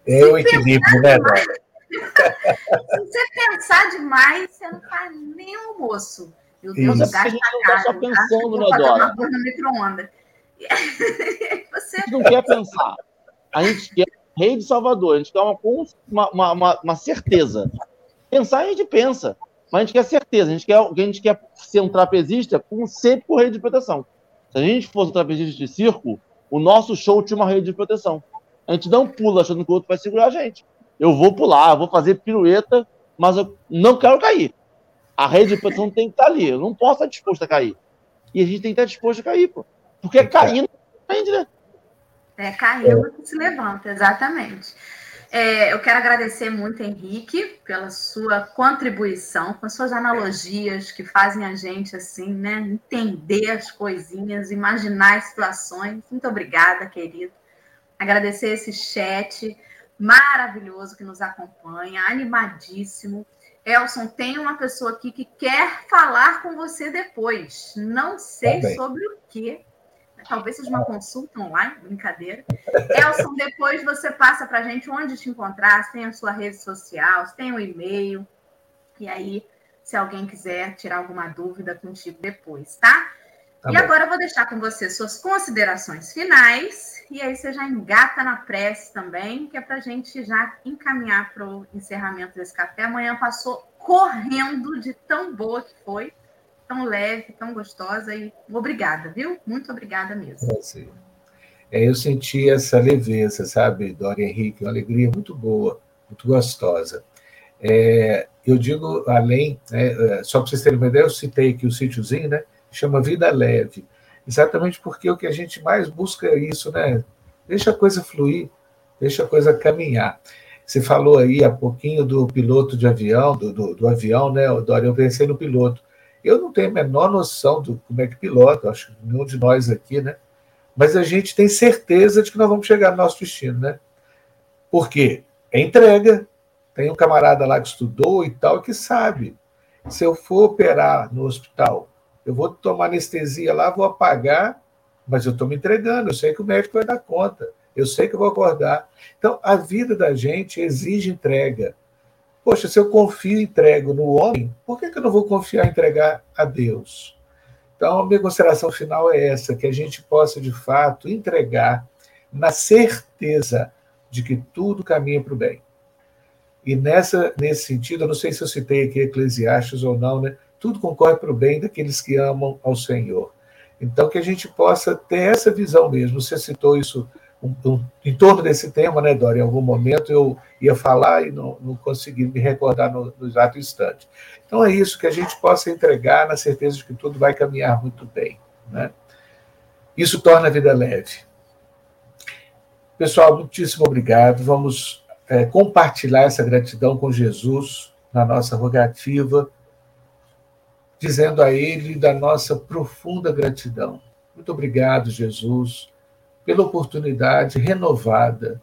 Speaker 3: É o equilíbrio, né, demais, <laughs>
Speaker 1: Se você pensar demais, você não faz nem almoço. Meu Deus,
Speaker 2: Isso. gasta a cara. Só pensando, né, Dora?
Speaker 1: no micro-ondas. <laughs>
Speaker 2: Você... A gente não quer pensar. A gente quer rei de Salvador. A gente quer uma, uma, uma, uma certeza. Pensar, a gente pensa. Mas a gente quer certeza. A gente quer, a gente quer ser um trapezista com, sempre com rede de proteção. Se a gente fosse um trapezista de circo, o nosso show tinha uma rede de proteção. A gente não pula achando que o outro vai segurar a gente. Eu vou pular, vou fazer pirueta, mas eu não quero cair. A rede de proteção tem que estar ali. Eu não posso estar disposto a cair. E a gente tem que estar disposto a cair, pô. Porque é caindo, né?
Speaker 1: É caindo que se levanta, exatamente. É, eu quero agradecer muito, Henrique, pela sua contribuição, com suas analogias que fazem a gente assim, né, entender as coisinhas, imaginar as situações. Muito obrigada, querido. Agradecer esse chat maravilhoso que nos acompanha, animadíssimo. Elson, tem uma pessoa aqui que quer falar com você depois. Não sei tá sobre o que, talvez seja uma consulta online, brincadeira. Elson, depois você passa para a gente onde te encontrar, se tem a sua rede social, se tem o um e-mail. E aí, se alguém quiser tirar alguma dúvida contigo depois, tá? tá e bom. agora eu vou deixar com você suas considerações finais. E aí você já engata na prece também, que é para a gente já encaminhar para o encerramento desse café. Amanhã passou correndo de tão boa que foi tão leve, tão gostosa e obrigada, viu? Muito obrigada mesmo.
Speaker 3: É, é, eu senti essa leveza, sabe, Dora Henrique, uma alegria muito boa, muito gostosa. É, eu digo além, né, é, só para vocês terem uma ideia, eu citei aqui o sítiozinho, né? Chama Vida Leve. Exatamente porque o que a gente mais busca é isso, né? Deixa a coisa fluir, deixa a coisa caminhar. Você falou aí há pouquinho do piloto de avião, do, do, do avião, né, Dora? Eu pensei no piloto. Eu não tenho a menor noção do como é que pilota, acho que nenhum de nós aqui, né? Mas a gente tem certeza de que nós vamos chegar no nosso destino, né? Por quê? É entrega. Tem um camarada lá que estudou e tal, que sabe. Se eu for operar no hospital, eu vou tomar anestesia lá, vou apagar, mas eu estou me entregando, eu sei que o médico vai dar conta, eu sei que eu vou acordar. Então, a vida da gente exige entrega. Poxa, se eu confio e entrego no homem, por que, que eu não vou confiar e entregar a Deus? Então, a minha consideração final é essa: que a gente possa, de fato, entregar na certeza de que tudo caminha para o bem. E nessa, nesse sentido, eu não sei se eu citei aqui Eclesiastes ou não, né? Tudo concorre para o bem daqueles que amam ao Senhor. Então, que a gente possa ter essa visão mesmo. Você citou isso um, um, em torno desse tema, né, Dora? Em algum momento eu ia falar e não, não consegui me recordar no, no exato instante. Então é isso, que a gente possa entregar na certeza de que tudo vai caminhar muito bem. Né? Isso torna a vida leve. Pessoal, muitíssimo obrigado. Vamos é, compartilhar essa gratidão com Jesus, na nossa rogativa, dizendo a Ele da nossa profunda gratidão. Muito obrigado, Jesus, pela oportunidade renovada,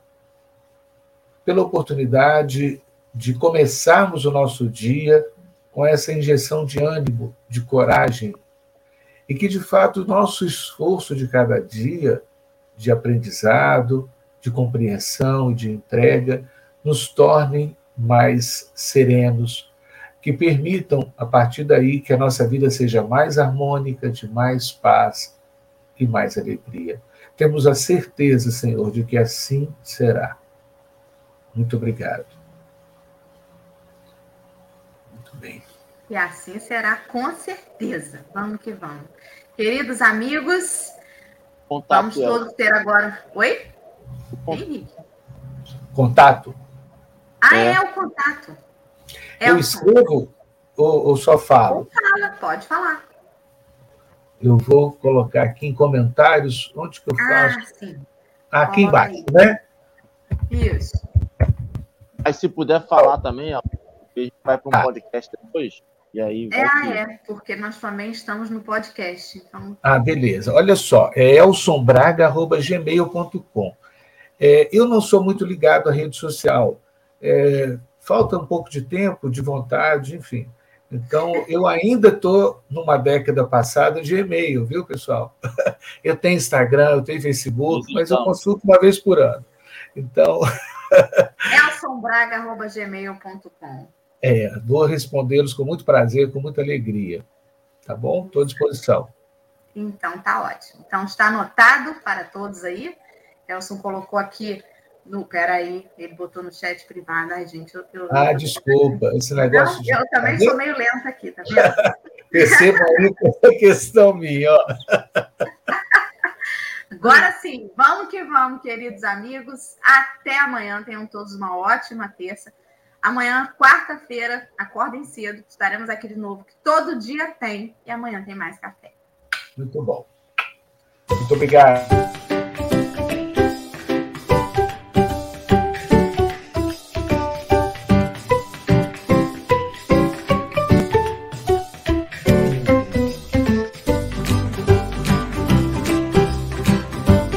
Speaker 3: pela oportunidade de começarmos o nosso dia com essa injeção de ânimo, de coragem, e que, de fato, o nosso esforço de cada dia, de aprendizado, de compreensão e de entrega, nos tornem mais serenos, que permitam, a partir daí, que a nossa vida seja mais harmônica, de mais paz e mais alegria. Temos a certeza, Senhor, de que assim será. Muito obrigado.
Speaker 1: Muito bem. E assim será, com certeza. Vamos que vamos. Queridos amigos, Contato vamos todos ter agora. Oi?
Speaker 3: Henrique. Contato?
Speaker 1: Ah, é, é o contato.
Speaker 3: É eu o escrevo ou, ou, só falo?
Speaker 1: fala, pode falar.
Speaker 3: Eu vou colocar aqui em comentários onde que eu ah, faço. Ah, sim. Aqui embaixo, aí. né?
Speaker 1: Isso.
Speaker 2: Aí se puder falar também, ó, a gente vai para um ah. podcast depois. E aí
Speaker 1: é, ah, é, porque nós também estamos no podcast. Então...
Speaker 3: Ah, beleza. Olha só, é elsonbraga.gmail.com. É, eu não sou muito ligado à rede social. É, falta um pouco de tempo, de vontade, enfim. Então, eu ainda estou numa década passada de e-mail, viu, pessoal? <laughs> Eu tenho Instagram, eu tenho Facebook, mas eu então. consulto uma vez por ano. Então. <laughs>
Speaker 1: elsonbraga.gmail.com
Speaker 3: É, vou respondê-los com muito prazer, com muita alegria. Tá bom? Estou à disposição.
Speaker 1: Então, tá ótimo. Então, está anotado para todos aí. Elson colocou aqui no. Peraí, ele botou no chat privado. Ai, gente, eu. eu
Speaker 3: ah, desculpa, esse negócio. Não,
Speaker 1: de... Eu também sou meio lenta aqui, tá vendo? <laughs>
Speaker 3: Perceba aí que é questão minha, ó. <laughs>
Speaker 1: Agora sim, vamos que vamos, queridos amigos. Até amanhã. Tenham todos uma ótima terça. Amanhã, quarta-feira, acordem cedo. Estaremos aqui de novo, que todo dia tem. E amanhã tem mais café.
Speaker 3: Muito bom. Muito obrigado.